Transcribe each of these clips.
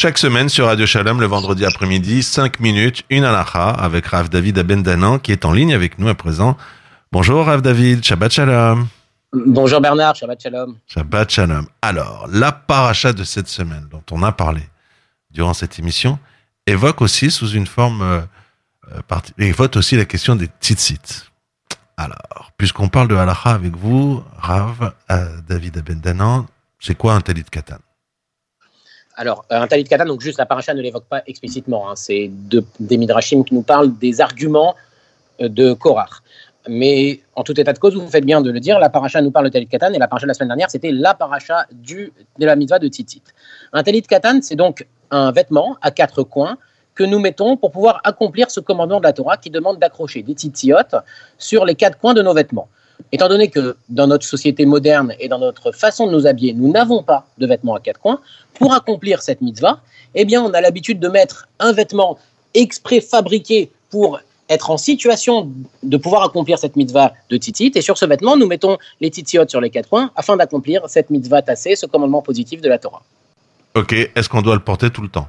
Chaque semaine sur Radio Shalom, le vendredi après-midi, 5 minutes, une halakha avec Rav David Abendanan qui est en ligne avec nous à présent. Bonjour Rav David, Shabbat Shalom. Bonjour Bernard, Shabbat Shalom. Shabbat Shalom. Alors, la paracha de cette semaine dont on a parlé durant cette émission évoque aussi sous une forme euh, euh évoque aussi la question des tzitzit. Alors, puisqu'on parle de halakha avec vous, Rav euh, David Abendanan, c'est quoi un talit katan? Alors, un talit katan, donc juste la paracha ne l'évoque pas explicitement. Hein. c'est des midrashim qui nous parlent des arguments euh, de Korach. Mais en tout état de cause, vous faites bien de le dire, la paracha nous parle de talit katan et la paracha de la semaine dernière, c'était la paracha du, de la mitzvah de tzitzit. Un talit katan, c'est donc un vêtement à quatre coins que nous mettons pour pouvoir accomplir ce commandement de la Torah qui demande d'accrocher des tzitzit sur les quatre coins de nos vêtements. Étant donné que dans notre société moderne et dans notre façon de nous habiller, nous n'avons pas de vêtements à quatre coins, pour accomplir cette mitzvah, eh bien, on a l'habitude de mettre un vêtement exprès fabriqué pour être en situation de pouvoir accomplir cette mitzvah de titit. Et sur ce vêtement, nous mettons les titiotes sur les quatre coins afin d'accomplir cette mitzvah tassée, ce commandement positif de la Torah. Ok, est-ce qu'on doit le porter tout le temps?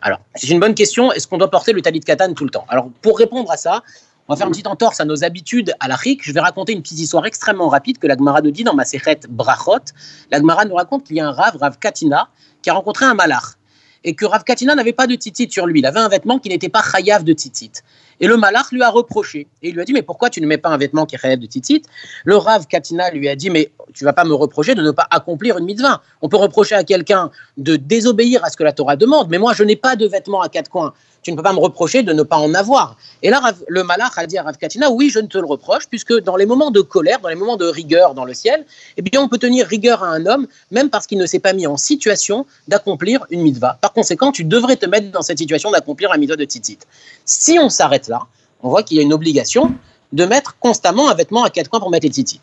Alors, c'est une bonne question. Est-ce qu'on doit porter le talit katan tout le temps? Alors, pour répondre à ça, on va faire une petite entorse à nos habitudes à la Je vais raconter une petite histoire extrêmement rapide que la Gemara nous dit dans ma séchette Brachot. La Gemara nous raconte qu'il y a un Rav, Rav Katina, qui a rencontré un malach. Et que Rav Katina n'avait pas de titit sur lui. Il avait un vêtement qui n'était pas chayav de titit. Et le malach lui a reproché. Et il lui a dit, mais pourquoi tu ne mets pas un vêtement qui est chayav de titit Le Rav Katina lui a dit, mais tu vas pas me reprocher de ne pas accomplir une mitzvah. On peut reprocher à quelqu'un de désobéir à ce que la Torah demande, mais moi je n'ai pas de vêtements à quatre coins tu ne peux pas me reprocher de ne pas en avoir. Et là, le malach a dit à Rav Katina, oui, je ne te le reproche, puisque dans les moments de colère, dans les moments de rigueur dans le ciel, eh bien, on peut tenir rigueur à un homme, même parce qu'il ne s'est pas mis en situation d'accomplir une mitzvah. Par conséquent, tu devrais te mettre dans cette situation d'accomplir la mitzvah de tzitzit. Si on s'arrête là, on voit qu'il y a une obligation de mettre constamment un vêtement à quatre coins pour mettre les tzitzit.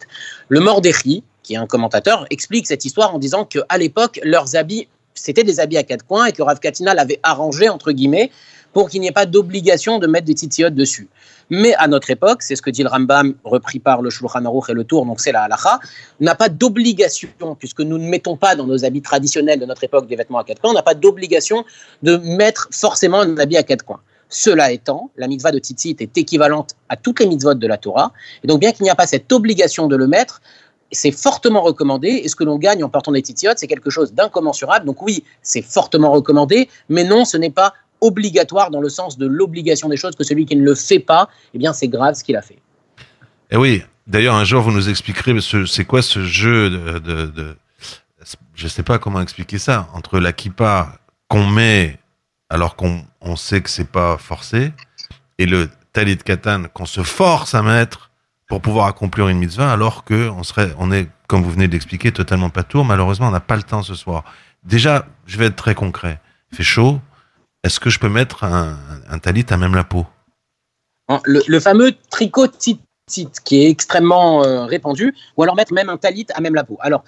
Le Mordéchi, qui est un commentateur, explique cette histoire en disant qu'à l'époque, leurs habits, c'était des habits à quatre coins et que Rav Katina l'avait arrangé, entre guillemets, pour qu'il n'y ait pas d'obligation de mettre des titiotes dessus. Mais à notre époque, c'est ce que dit le Rambam, repris par le Shulchan Aruch et le Tour, donc c'est la halacha, n'a pas d'obligation, puisque nous ne mettons pas dans nos habits traditionnels de notre époque des vêtements à quatre coins, on n'a pas d'obligation de mettre forcément un habit à quatre coins. Cela étant, la mitzvah de tzitzit est équivalente à toutes les mitzvot de la Torah, et donc bien qu'il n'y a pas cette obligation de le mettre, c'est fortement recommandé, et ce que l'on gagne en portant des titiotes, c'est quelque chose d'incommensurable. Donc oui, c'est fortement recommandé, mais non, ce n'est pas obligatoire dans le sens de l'obligation des choses, que celui qui ne le fait pas, eh bien, c'est grave ce qu'il a fait. Et eh oui, d'ailleurs, un jour, vous nous expliquerez, c'est quoi ce jeu de, de, je sais pas comment expliquer ça, entre la kippa qu'on met alors qu'on on sait que c'est pas forcé, et le talit katan qu'on se force à mettre pour pouvoir accomplir une mitzvah, alors que on serait, on est, comme vous venez d'expliquer, totalement pas tour. Malheureusement, on n'a pas le temps ce soir. Déjà, je vais être très concret. Il fait chaud, est-ce que je peux mettre un, talit à même la peau? Le, fameux tricot tit qui est extrêmement euh, répandu, ou alors mettre même un talit à même la peau. Alors,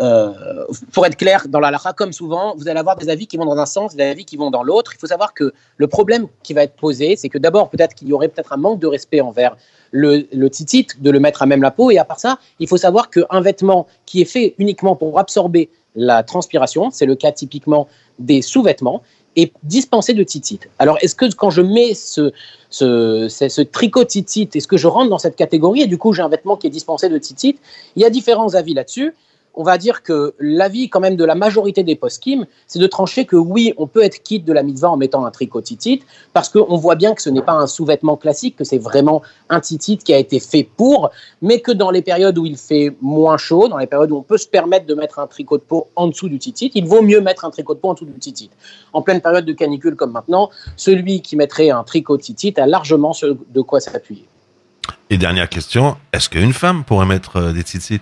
euh, pour être clair, dans la lara, comme souvent, vous allez avoir des avis qui vont dans un sens, des avis qui vont dans l'autre. Il faut savoir que le problème qui va être posé, c'est que d'abord, peut-être qu'il y aurait peut-être un manque de respect envers le, le titit, de le mettre à même la peau. Et à part ça, il faut savoir qu'un vêtement qui est fait uniquement pour absorber la transpiration, c'est le cas typiquement des sous-vêtements, et dispensé de titit. Alors, est-ce que quand je mets ce, ce, ce, tricot titit, est-ce que je rentre dans cette catégorie et du coup j'ai un vêtement qui est dispensé de titit Il y a différents avis là-dessus on va dire que l'avis quand même de la majorité des post-kim, c'est de trancher que oui, on peut être quitte de la mitzvah en mettant un tricot titit, parce qu'on voit bien que ce n'est pas un sous-vêtement classique, que c'est vraiment un titit qui a été fait pour, mais que dans les périodes où il fait moins chaud, dans les périodes où on peut se permettre de mettre un tricot de peau en dessous du titit, il vaut mieux mettre un tricot de peau en dessous du titit. En pleine période de canicule comme maintenant, celui qui mettrait un tricot titit a largement de quoi s'appuyer. Et dernière question, est-ce qu'une femme pourrait mettre euh, des tzitzit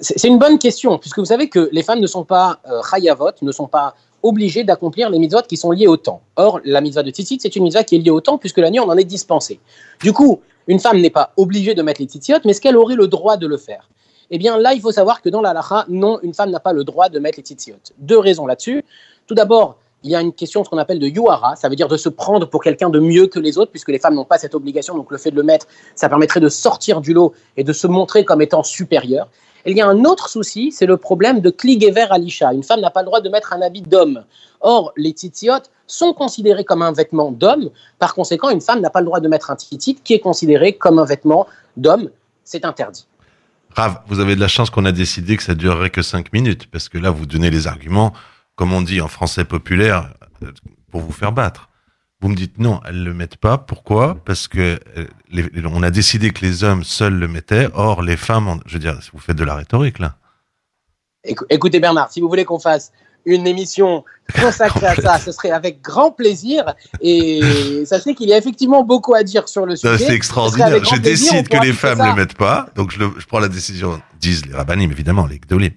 c'est une bonne question, puisque vous savez que les femmes ne sont pas euh, chayavot, ne sont pas obligées d'accomplir les mitzvot qui sont liées au temps. Or, la mitzvah de tzitzit, c'est une mitzvah qui est liée au temps, puisque la nuit, on en est dispensé. Du coup, une femme n'est pas obligée de mettre les tzitzit, mais est-ce qu'elle aurait le droit de le faire? Eh bien là, il faut savoir que dans la halakha, non, une femme n'a pas le droit de mettre les tzitziot. Deux raisons là-dessus. Tout d'abord, il y a une question ce qu'on appelle de yuara, ça veut dire de se prendre pour quelqu'un de mieux que les autres, puisque les femmes n'ont pas cette obligation, donc le fait de le mettre, ça permettrait de sortir du lot et de se montrer comme étant supérieur. Et il y a un autre souci, c'est le problème de kligever alisha. Une femme n'a pas le droit de mettre un habit d'homme. Or, les tzitziot sont considérés comme un vêtement d'homme. Par conséquent, une femme n'a pas le droit de mettre un tzitzit qui est considéré comme un vêtement d'homme. C'est interdit. Rav, vous avez de la chance qu'on a décidé que ça durerait que 5 minutes, parce que là, vous donnez les arguments, comme on dit en français populaire, euh, pour vous faire battre. Vous me dites non, elles le mettent pas. Pourquoi? Parce que euh, les, on a décidé que les hommes seuls le mettaient. Or, les femmes, je veux dire, vous faites de la rhétorique là. Écoutez Bernard, si vous voulez qu'on fasse une émission consacrée à ça, ce serait avec grand plaisir. Et sachez qu'il y a effectivement beaucoup à dire sur le sujet. C'est extraordinaire. Je décide que les femmes ne le mettent pas, donc je, le, je, prends la décision, disent les rabbinim évidemment, les gdolim.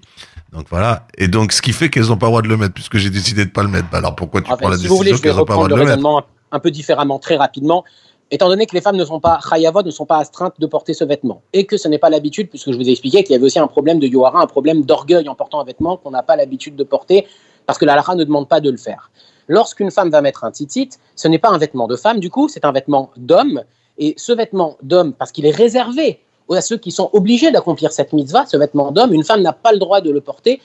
Donc voilà. Et donc ce qui fait qu'elles n'ont pas le droit de le mettre, puisque j'ai décidé de pas le mettre. Bah, alors pourquoi tu prends la décision qu'elles n'ont pas le droit de le mettre Un peu différemment, très rapidement étant donné que les femmes ne sont pas chayavot, ne sont pas astreintes de porter ce vêtement, et que ce n'est pas l'habitude, puisque je vous ai expliqué qu'il y avait aussi un problème de yohara, un problème d'orgueil en portant un vêtement qu'on n'a pas l'habitude de porter, parce que la lara ne demande pas de le faire. Lorsqu'une femme va mettre un titit, ce n'est pas un vêtement de femme, du coup, c'est un vêtement d'homme, et ce vêtement d'homme, parce qu'il est réservé à ceux qui sont obligés d'accomplir cette mitzvah, ce vêtement d'homme, une femme n'a pas le droit de le porter,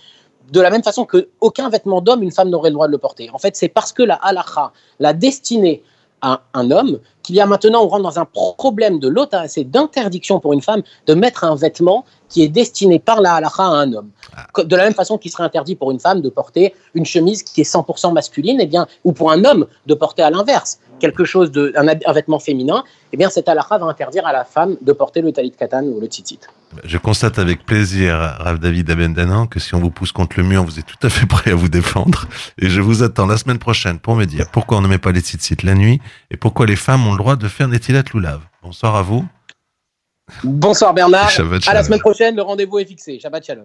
de la même façon qu'aucun vêtement d'homme, une femme n'aurait le droit de le porter. En fait, c'est parce que la halacha, la destinée à un homme, qu'il y a maintenant, on rentre dans un problème de l'autre, c'est d'interdiction pour une femme de mettre un vêtement qui est destiné par la halakha à un homme. Ah. De la même façon qu'il serait interdit pour une femme de porter une chemise qui est 100% masculine, et eh bien, ou pour un homme de porter à l'inverse quelque chose de un, vêtement féminin, eh bien cette halakha va interdire à la femme de porter le talit katan ou le tzitzit. Je constate avec plaisir, Rav David Abendanan, que si on vous pousse contre le mur, vous êtes tout à fait prêt à vous défendre. Et je vous attends la semaine prochaine pour me dire pourquoi on ne met pas les tzitzit la nuit et pourquoi les femmes ont le droit de faire Netilat Loulav. Bonsoir à vous. Bonsoir Bernard. À la semaine prochaine, le rendez-vous est fixé. Shabbat Shalom.